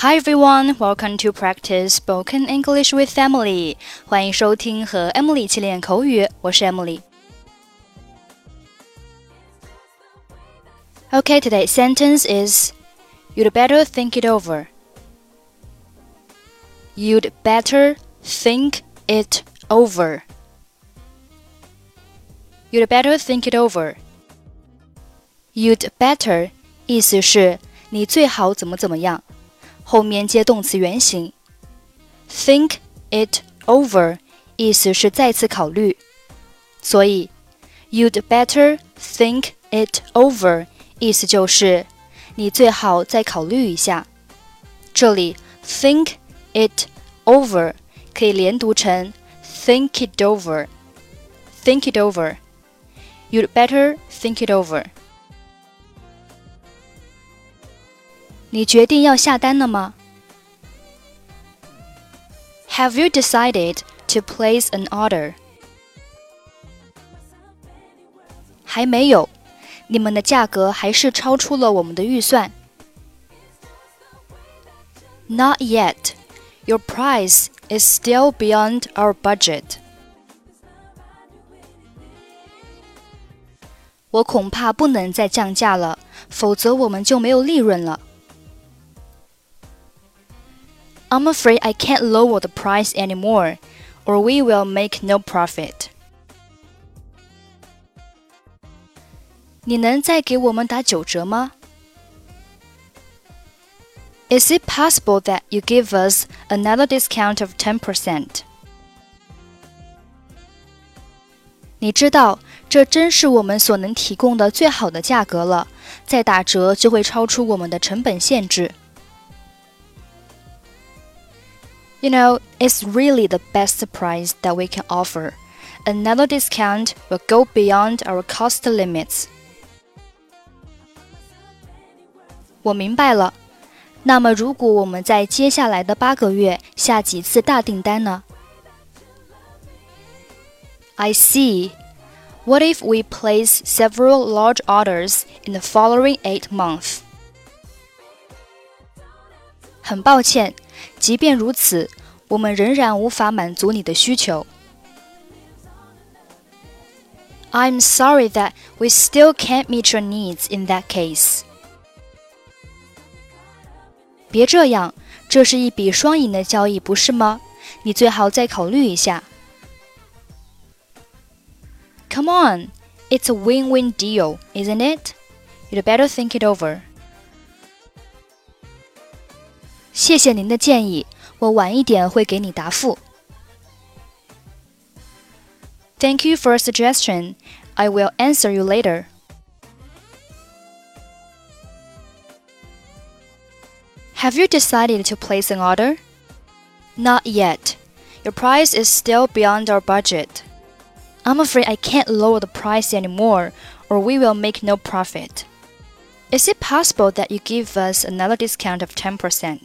Hi everyone, welcome to practice spoken English with Emily. 欢迎收听和 Emily 一起练口语，我是 Emily。Okay, today's sentence is You'd better think it over. You'd better think it over. You'd better think it over. You'd better 意思是你最好怎么怎么样。 后面接动词原形。Think it over 意思是再次考虑，所以 you'd better think it over 意思就是你最好再考虑一下。这里 think it over 可以连读成 think it over，think it over。You'd better think it over。 你决定要下单了吗？Have you decided to place an order？还没有，你们的价格还是超出了我们的预算。Not yet. Your price is still beyond our budget. 我恐怕不能再降价了，否则我们就没有利润了。 I'm afraid I can't lower the price anymore, or we will make no profit. 你能再给我们打九折吗？Is it possible that you give us another discount of 10%? 你知道，这真是我们所能提供的最好的价格了。再打折就会超出我们的成本限制。 You know, it's really the best price that we can offer. Another discount will go beyond our cost limits. 我明白了。那么，如果我们在接下来的八个月下几次大订单呢？I see. What if we place several large orders in the following eight months? 很抱歉，即便如此， 我们仍然无法满足你的需求。I'm sorry that we still can't meet your needs in that case. 别这样，这是一笔双赢的交易，不是吗？你最好再考虑一下。Come on, it's a win-win deal, isn't it? You'd better think it over. 谢谢您的建议，我晚一点会给你答复。Thank you for a suggestion. I will answer you later. Have you decided to place an order? Not yet. Your price is still beyond our budget. I'm afraid I can't lower the price anymore, or we will make no profit. Is it possible that you give us another discount of 10%?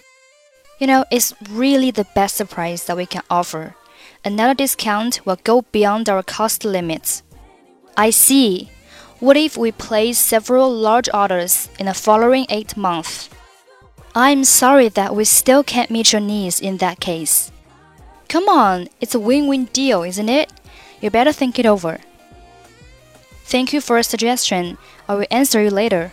You know, it's really the best price that we can offer. Another discount will go beyond our cost limits. I see. What if we place several large orders in the following eight months? I'm sorry that we still can't meet your needs in that case. Come on, it's a win win deal, isn't it? You better think it over. Thank you for a suggestion. I will answer you later.